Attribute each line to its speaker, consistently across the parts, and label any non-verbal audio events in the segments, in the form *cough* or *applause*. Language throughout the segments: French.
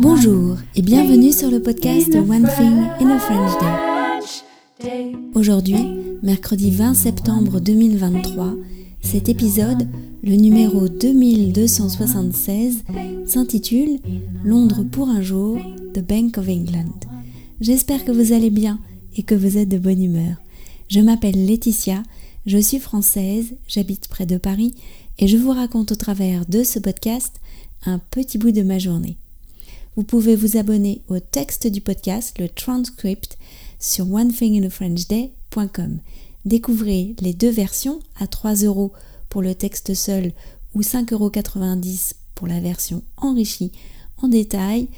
Speaker 1: Bonjour et bienvenue sur le podcast One Thing in a French Day. Aujourd'hui, mercredi 20 septembre 2023, cet épisode, le numéro 2276, s'intitule Londres pour un jour, The Bank of England. J'espère que vous allez bien et que vous êtes de bonne humeur. Je m'appelle Laetitia, je suis française, j'habite près de Paris et je vous raconte au travers de ce podcast un petit bout de ma journée. Vous pouvez vous abonner au texte du podcast, le transcript, sur onethinginafrenchday.com. Découvrez les deux versions à 3 euros pour le texte seul ou 5,90 euros pour la version enrichie en détail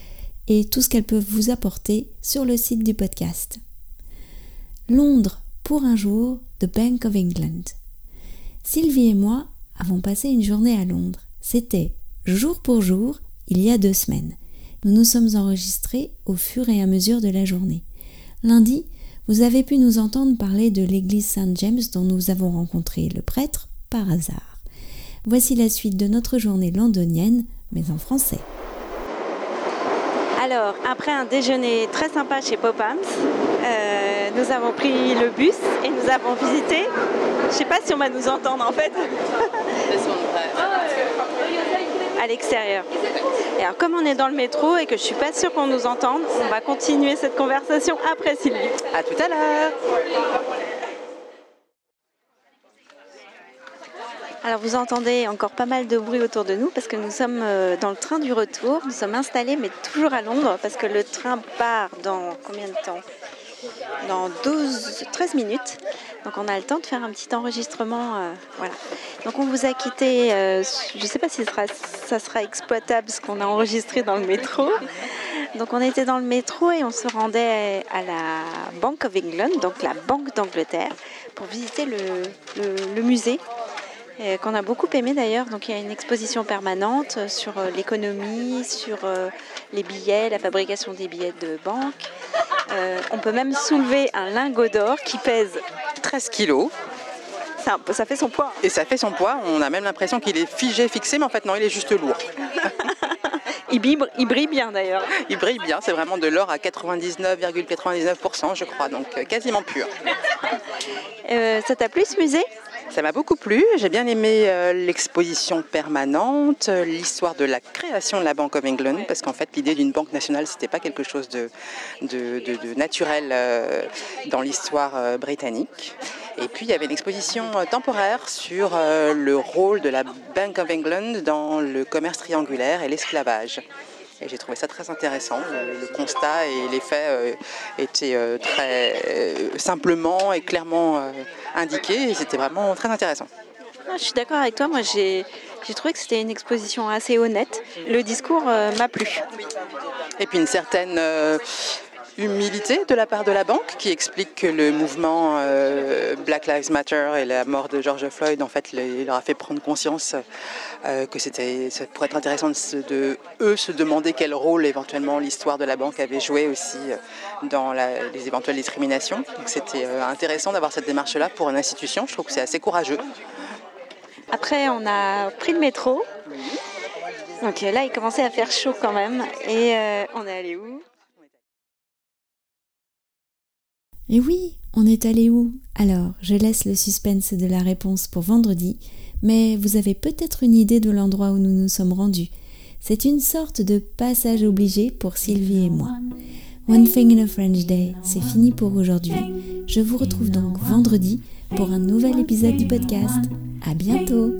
Speaker 1: et tout ce qu'elles peuvent vous apporter sur le site du podcast. Londres pour un jour de Bank of England. Sylvie et moi avons passé une journée à Londres. C'était jour pour jour il y a deux semaines. Nous nous sommes enregistrés au fur et à mesure de la journée. Lundi, vous avez pu nous entendre parler de l'église Saint James dont nous avons rencontré le prêtre par hasard. Voici la suite de notre journée londonienne, mais en français.
Speaker 2: Alors, après un déjeuner très sympa chez Popams, euh, nous avons pris le bus et nous avons visité. Je ne sais pas si on va nous entendre en fait. *laughs* à l'extérieur. Et alors, comme on est dans le métro et que je suis pas sûre qu'on nous entende, on va continuer cette conversation après Sylvie.
Speaker 3: À tout à l'heure.
Speaker 2: Alors vous entendez encore pas mal de bruit autour de nous parce que nous sommes euh, dans le train du retour. Nous sommes installés mais toujours à Londres parce que le train part dans combien de temps? Dans 12, 13 minutes. Donc on a le temps de faire un petit enregistrement. Euh, voilà. Donc on vous a quitté, euh, je ne sais pas si ça sera, exploitable ce qu'on a enregistré dans le métro. Donc on était dans le métro et on se rendait à la Bank of England, donc la Banque d'Angleterre, pour visiter le musée qu'on a beaucoup aimé d'ailleurs. Donc il y a une exposition permanente sur euh, l'économie, sur euh, les billets, la fabrication des billets de banque. Euh, on peut même soulever un lingot d'or qui pèse
Speaker 3: 13 kilos.
Speaker 2: Ça, ça, fait son poids.
Speaker 3: Et ça fait son poids. On a même l'impression qu'il est figé, fixé, mais en fait non, il est juste lourd. *laughs*
Speaker 2: il, vibre, il brille bien d'ailleurs.
Speaker 3: Il brille bien, c'est vraiment de l'or à 99,99%, je crois, donc quasiment pur.
Speaker 2: ça t'a plu ce musée?
Speaker 3: Ça m'a beaucoup plu. J'ai bien aimé euh, l'exposition permanente, euh, l'histoire de la création de la Bank of England, parce qu'en fait, l'idée d'une banque nationale, c'était pas quelque chose de, naturel euh, dans l'histoire britannique. Et puis, il y avait une exposition temporaire sur le rôle de la Bank of England dans le commerce triangulaire et l'esclavage. Et j'ai trouvé ça très intéressant. Le, constat et les faits étaient très simplement et clairement indiqué et c'était vraiment très intéressant.
Speaker 2: Ah, je suis d'accord avec toi, moi j'ai trouvé que c'était une exposition assez honnête. Le discours euh, m'a plu.
Speaker 3: Et puis une certaine euh, humilité de la part de la banque qui explique que le mouvement euh, Black Lives Matter et la mort de George Floyd en fait leur a fait prendre conscience euh, que c'était ça pourrait être intéressant de, eux se demander quel rôle éventuellement l'histoire de la banque avait joué aussi euh, dans les éventuelles discriminations. Donc c'était intéressant d'avoir cette démarche là pour une institution. Je trouve que c'est assez courageux.
Speaker 2: Après on a pris le métro. Donc là il commençait à faire chaud quand même et on est allé où?
Speaker 1: Et oui, on est allé où? Alors, je laisse le suspense de la réponse pour vendredi, mais vous avez peut-être une idée de l'endroit où nous nous sommes rendus. C'est une sorte de passage obligé pour Sylvie et moi. One Thing in a French Day, c'est fini pour aujourd'hui. Je vous retrouve donc vendredi pour un nouvel épisode du podcast. À bientôt!